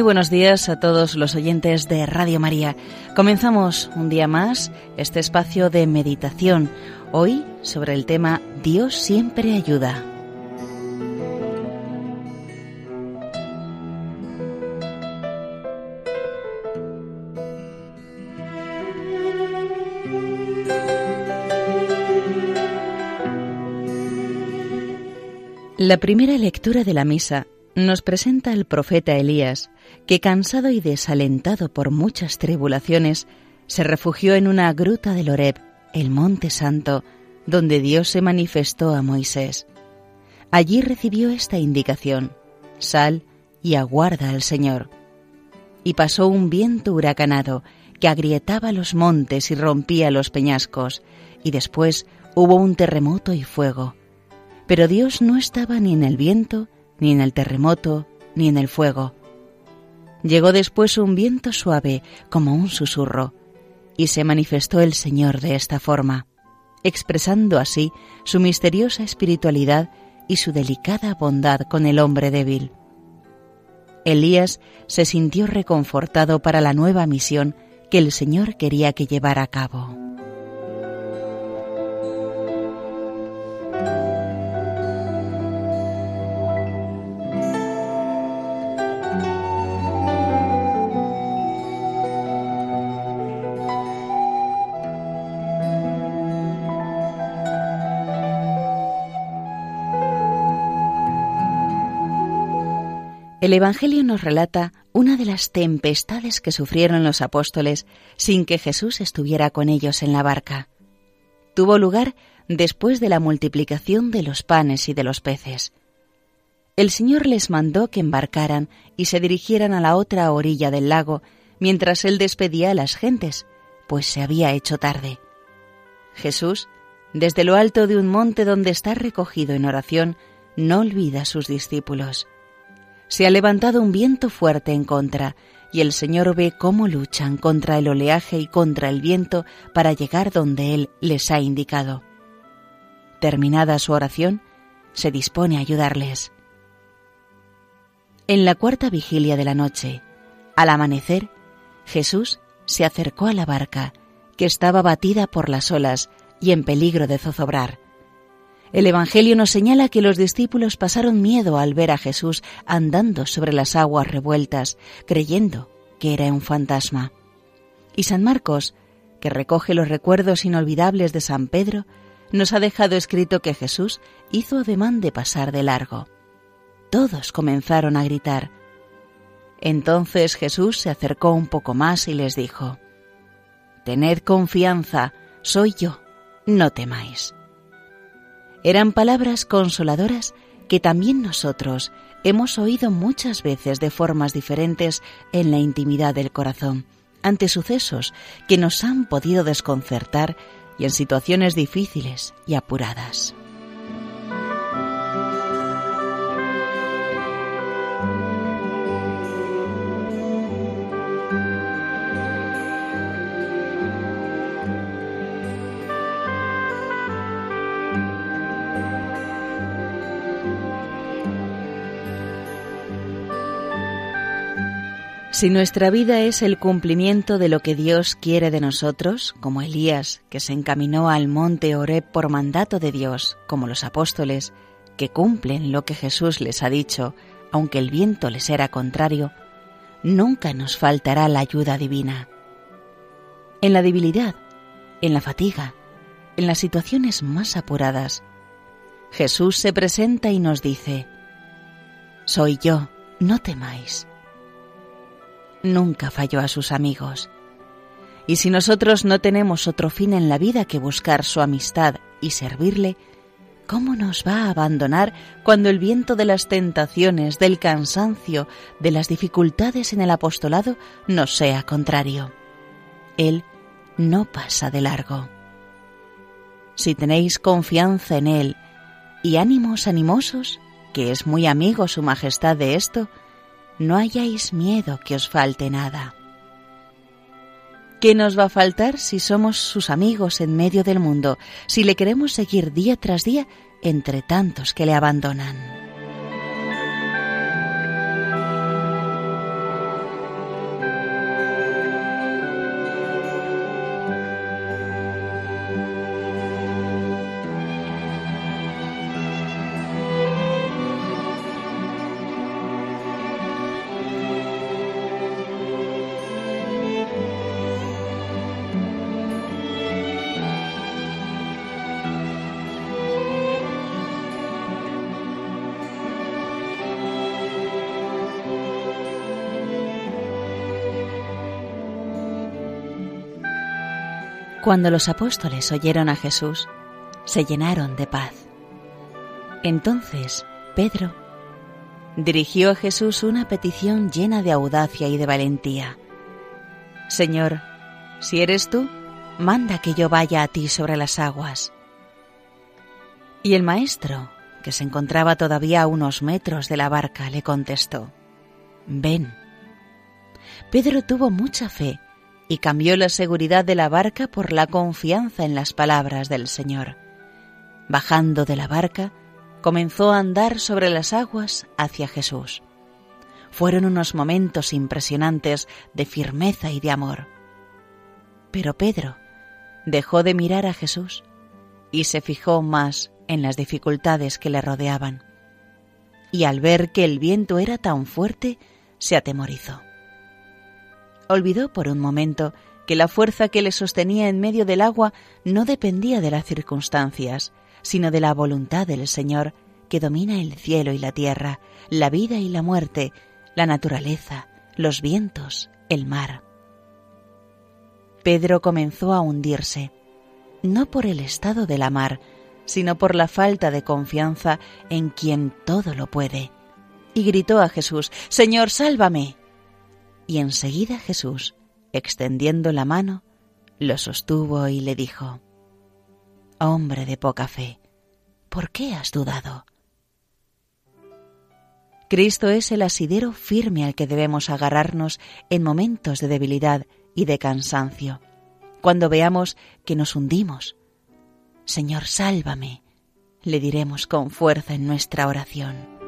Muy buenos días a todos los oyentes de Radio María. Comenzamos un día más este espacio de meditación, hoy sobre el tema Dios siempre ayuda. La primera lectura de la misa nos presenta al profeta Elías, que cansado y desalentado por muchas tribulaciones, se refugió en una gruta del Horeb, el monte santo, donde Dios se manifestó a Moisés. Allí recibió esta indicación, sal y aguarda al Señor. Y pasó un viento huracanado que agrietaba los montes y rompía los peñascos, y después hubo un terremoto y fuego. Pero Dios no estaba ni en el viento, ni en el terremoto, ni en el fuego. Llegó después un viento suave como un susurro, y se manifestó el Señor de esta forma, expresando así su misteriosa espiritualidad y su delicada bondad con el hombre débil. Elías se sintió reconfortado para la nueva misión que el Señor quería que llevara a cabo. El Evangelio nos relata una de las tempestades que sufrieron los apóstoles sin que Jesús estuviera con ellos en la barca. Tuvo lugar después de la multiplicación de los panes y de los peces. El Señor les mandó que embarcaran y se dirigieran a la otra orilla del lago mientras Él despedía a las gentes, pues se había hecho tarde. Jesús, desde lo alto de un monte donde está recogido en oración, no olvida a sus discípulos se ha levantado un viento fuerte en contra, y el Señor ve cómo luchan contra el oleaje y contra el viento para llegar donde Él les ha indicado. Terminada su oración, se dispone a ayudarles. En la cuarta vigilia de la noche, al amanecer, Jesús se acercó a la barca, que estaba batida por las olas y en peligro de zozobrar. El Evangelio nos señala que los discípulos pasaron miedo al ver a Jesús andando sobre las aguas revueltas, creyendo que era un fantasma. Y San Marcos, que recoge los recuerdos inolvidables de San Pedro, nos ha dejado escrito que Jesús hizo ademán de pasar de largo. Todos comenzaron a gritar. Entonces Jesús se acercó un poco más y les dijo, Tened confianza, soy yo, no temáis. Eran palabras consoladoras que también nosotros hemos oído muchas veces de formas diferentes en la intimidad del corazón, ante sucesos que nos han podido desconcertar y en situaciones difíciles y apuradas. Si nuestra vida es el cumplimiento de lo que Dios quiere de nosotros, como Elías, que se encaminó al monte Oreb por mandato de Dios, como los apóstoles, que cumplen lo que Jesús les ha dicho, aunque el viento les era contrario, nunca nos faltará la ayuda divina. En la debilidad, en la fatiga, en las situaciones más apuradas, Jesús se presenta y nos dice, Soy yo, no temáis nunca falló a sus amigos. Y si nosotros no tenemos otro fin en la vida que buscar su amistad y servirle, ¿cómo nos va a abandonar cuando el viento de las tentaciones, del cansancio, de las dificultades en el apostolado nos sea contrario? Él no pasa de largo. Si tenéis confianza en Él y ánimos animosos, que es muy amigo Su Majestad de esto, no hayáis miedo que os falte nada. ¿Qué nos va a faltar si somos sus amigos en medio del mundo, si le queremos seguir día tras día entre tantos que le abandonan? Cuando los apóstoles oyeron a Jesús, se llenaron de paz. Entonces Pedro dirigió a Jesús una petición llena de audacia y de valentía. Señor, si eres tú, manda que yo vaya a ti sobre las aguas. Y el maestro, que se encontraba todavía a unos metros de la barca, le contestó, Ven. Pedro tuvo mucha fe y cambió la seguridad de la barca por la confianza en las palabras del Señor. Bajando de la barca, comenzó a andar sobre las aguas hacia Jesús. Fueron unos momentos impresionantes de firmeza y de amor. Pero Pedro dejó de mirar a Jesús y se fijó más en las dificultades que le rodeaban. Y al ver que el viento era tan fuerte, se atemorizó olvidó por un momento que la fuerza que le sostenía en medio del agua no dependía de las circunstancias, sino de la voluntad del Señor que domina el cielo y la tierra, la vida y la muerte, la naturaleza, los vientos, el mar. Pedro comenzó a hundirse, no por el estado de la mar, sino por la falta de confianza en quien todo lo puede, y gritó a Jesús, Señor, sálvame. Y enseguida Jesús, extendiendo la mano, lo sostuvo y le dijo, Hombre de poca fe, ¿por qué has dudado? Cristo es el asidero firme al que debemos agarrarnos en momentos de debilidad y de cansancio, cuando veamos que nos hundimos. Señor, sálvame, le diremos con fuerza en nuestra oración.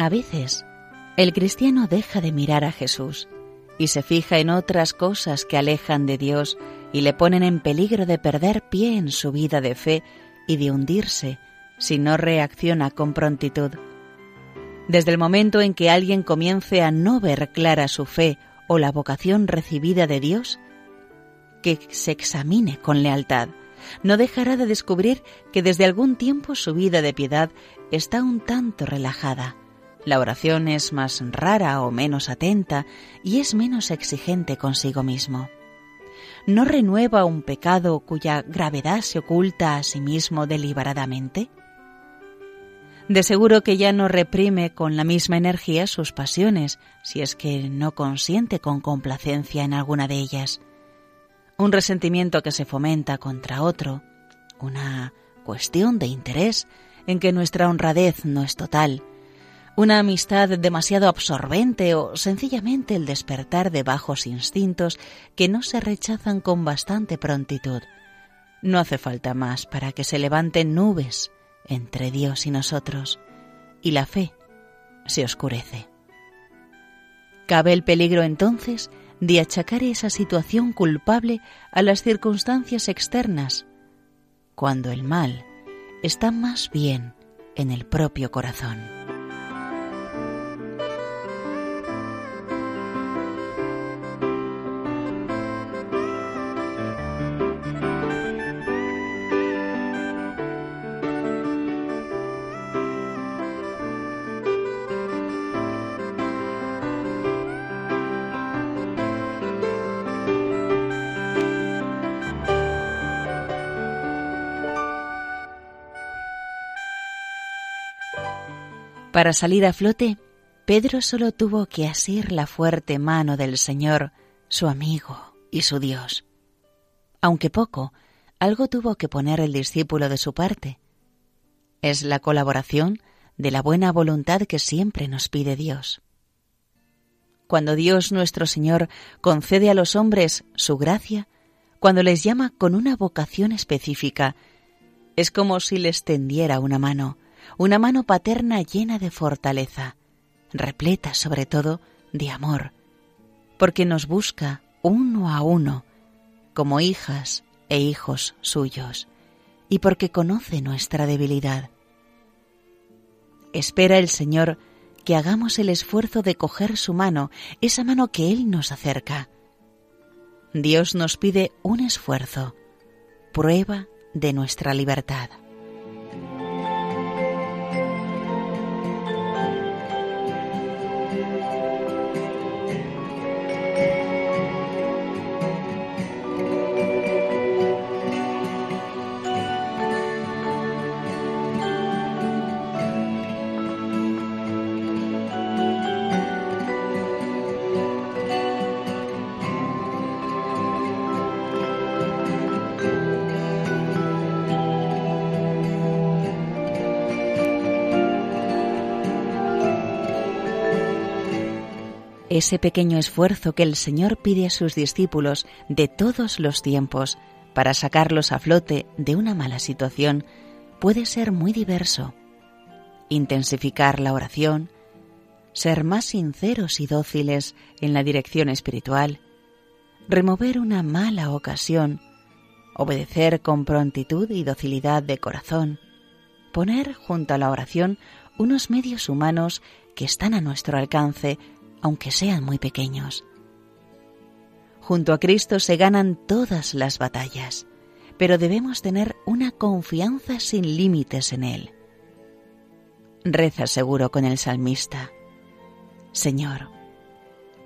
A veces, el cristiano deja de mirar a Jesús y se fija en otras cosas que alejan de Dios y le ponen en peligro de perder pie en su vida de fe y de hundirse si no reacciona con prontitud. Desde el momento en que alguien comience a no ver clara su fe o la vocación recibida de Dios, que se examine con lealtad. No dejará de descubrir que desde algún tiempo su vida de piedad está un tanto relajada la oración es más rara o menos atenta y es menos exigente consigo mismo. ¿No renueva un pecado cuya gravedad se oculta a sí mismo deliberadamente? De seguro que ya no reprime con la misma energía sus pasiones, si es que no consiente con complacencia en alguna de ellas. Un resentimiento que se fomenta contra otro, una cuestión de interés en que nuestra honradez no es total, una amistad demasiado absorbente o sencillamente el despertar de bajos instintos que no se rechazan con bastante prontitud. No hace falta más para que se levanten nubes entre Dios y nosotros, y la fe se oscurece. Cabe el peligro entonces de achacar esa situación culpable a las circunstancias externas, cuando el mal está más bien en el propio corazón. Para salir a flote, Pedro solo tuvo que asir la fuerte mano del Señor, su amigo y su Dios. Aunque poco, algo tuvo que poner el discípulo de su parte. Es la colaboración de la buena voluntad que siempre nos pide Dios. Cuando Dios nuestro Señor concede a los hombres su gracia, cuando les llama con una vocación específica, es como si les tendiera una mano, una mano paterna llena de fortaleza, repleta sobre todo de amor, porque nos busca uno a uno, como hijas e hijos suyos, y porque conoce nuestra debilidad. Espera el Señor que hagamos el esfuerzo de coger su mano, esa mano que Él nos acerca. Dios nos pide un esfuerzo, prueba de nuestra libertad. Ese pequeño esfuerzo que el Señor pide a sus discípulos de todos los tiempos para sacarlos a flote de una mala situación puede ser muy diverso. Intensificar la oración, ser más sinceros y dóciles en la dirección espiritual, remover una mala ocasión, obedecer con prontitud y docilidad de corazón, poner junto a la oración unos medios humanos que están a nuestro alcance aunque sean muy pequeños. Junto a Cristo se ganan todas las batallas, pero debemos tener una confianza sin límites en Él. Reza seguro con el salmista. Señor,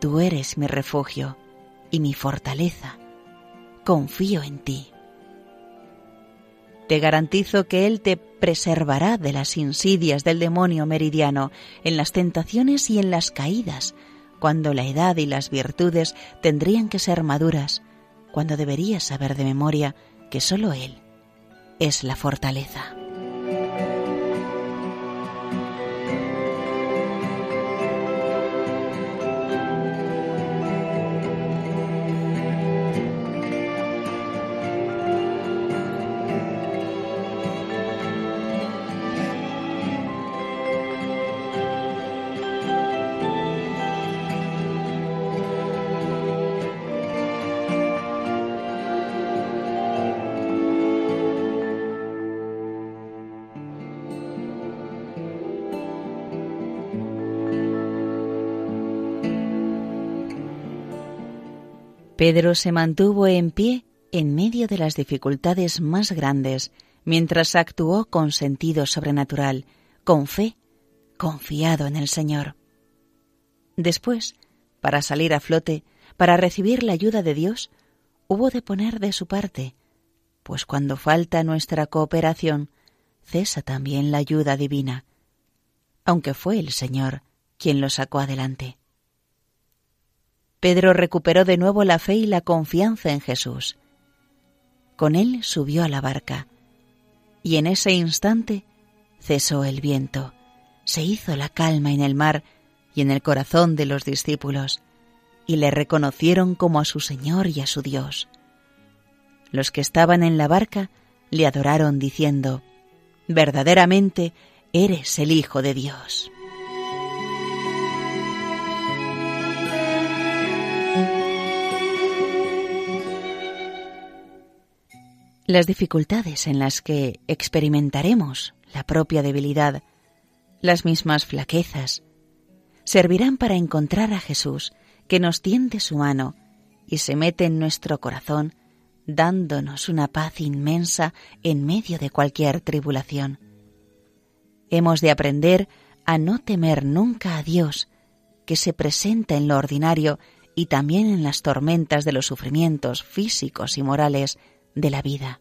tú eres mi refugio y mi fortaleza. Confío en ti. Te garantizo que Él te preservará de las insidias del demonio meridiano, en las tentaciones y en las caídas, cuando la edad y las virtudes tendrían que ser maduras, cuando deberías saber de memoria que sólo Él es la fortaleza. Pedro se mantuvo en pie en medio de las dificultades más grandes, mientras actuó con sentido sobrenatural, con fe, confiado en el Señor. Después, para salir a flote, para recibir la ayuda de Dios, hubo de poner de su parte, pues cuando falta nuestra cooperación, cesa también la ayuda divina, aunque fue el Señor quien lo sacó adelante. Pedro recuperó de nuevo la fe y la confianza en Jesús. Con él subió a la barca, y en ese instante cesó el viento, se hizo la calma en el mar y en el corazón de los discípulos, y le reconocieron como a su Señor y a su Dios. Los que estaban en la barca le adoraron diciendo, Verdaderamente eres el Hijo de Dios. Las dificultades en las que experimentaremos la propia debilidad, las mismas flaquezas, servirán para encontrar a Jesús que nos tiende su mano y se mete en nuestro corazón, dándonos una paz inmensa en medio de cualquier tribulación. Hemos de aprender a no temer nunca a Dios, que se presenta en lo ordinario y también en las tormentas de los sufrimientos físicos y morales de la vida.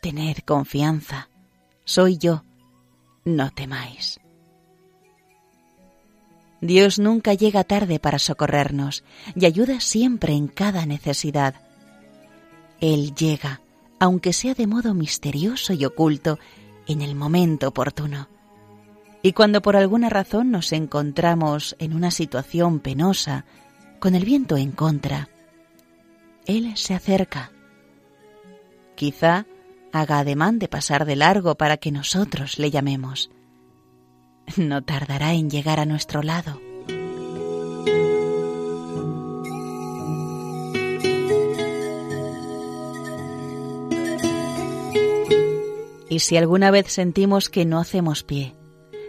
Tened confianza, soy yo, no temáis. Dios nunca llega tarde para socorrernos y ayuda siempre en cada necesidad. Él llega, aunque sea de modo misterioso y oculto, en el momento oportuno. Y cuando por alguna razón nos encontramos en una situación penosa, con el viento en contra, él se acerca. Quizá haga ademán de pasar de largo para que nosotros le llamemos. No tardará en llegar a nuestro lado. Y si alguna vez sentimos que no hacemos pie,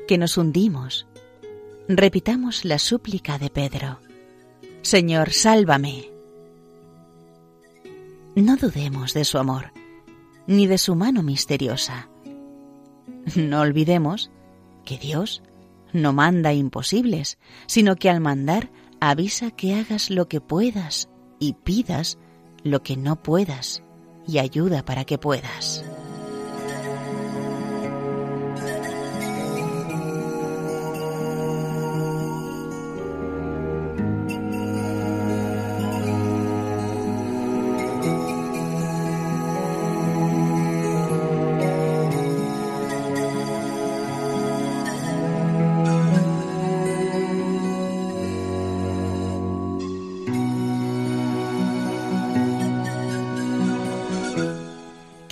que nos hundimos, repitamos la súplica de Pedro. Señor, sálvame. No dudemos de su amor, ni de su mano misteriosa. No olvidemos que Dios no manda imposibles, sino que al mandar avisa que hagas lo que puedas y pidas lo que no puedas y ayuda para que puedas.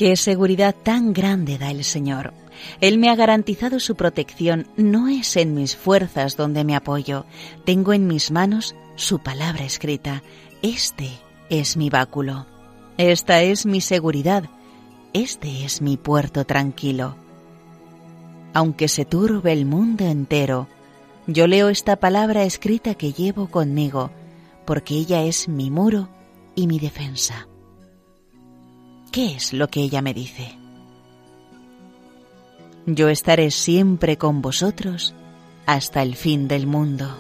Qué seguridad tan grande da el Señor. Él me ha garantizado su protección. No es en mis fuerzas donde me apoyo. Tengo en mis manos su palabra escrita. Este es mi báculo. Esta es mi seguridad. Este es mi puerto tranquilo. Aunque se turbe el mundo entero, yo leo esta palabra escrita que llevo conmigo, porque ella es mi muro y mi defensa. ¿Qué es lo que ella me dice? Yo estaré siempre con vosotros hasta el fin del mundo.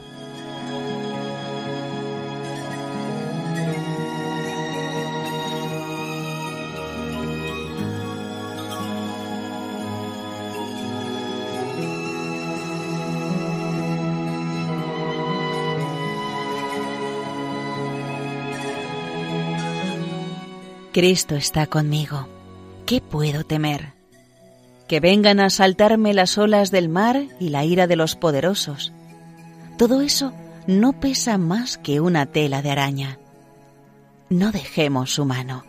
Cristo está conmigo. ¿Qué puedo temer? Que vengan a asaltarme las olas del mar y la ira de los poderosos. Todo eso no pesa más que una tela de araña. No dejemos su mano.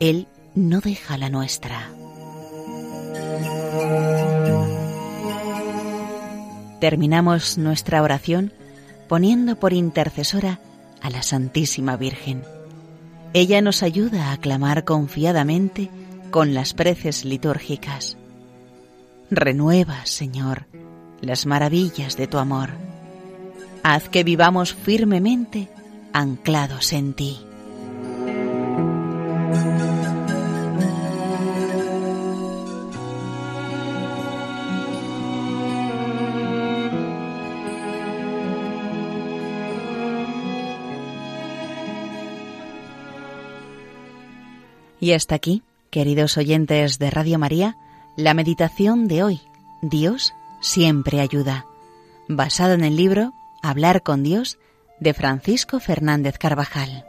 Él no deja la nuestra. Terminamos nuestra oración poniendo por intercesora a la Santísima Virgen. Ella nos ayuda a clamar confiadamente con las preces litúrgicas. Renueva, Señor, las maravillas de tu amor. Haz que vivamos firmemente anclados en ti. Y hasta aquí, queridos oyentes de Radio María, la meditación de hoy, Dios siempre ayuda, basado en el libro Hablar con Dios de Francisco Fernández Carvajal.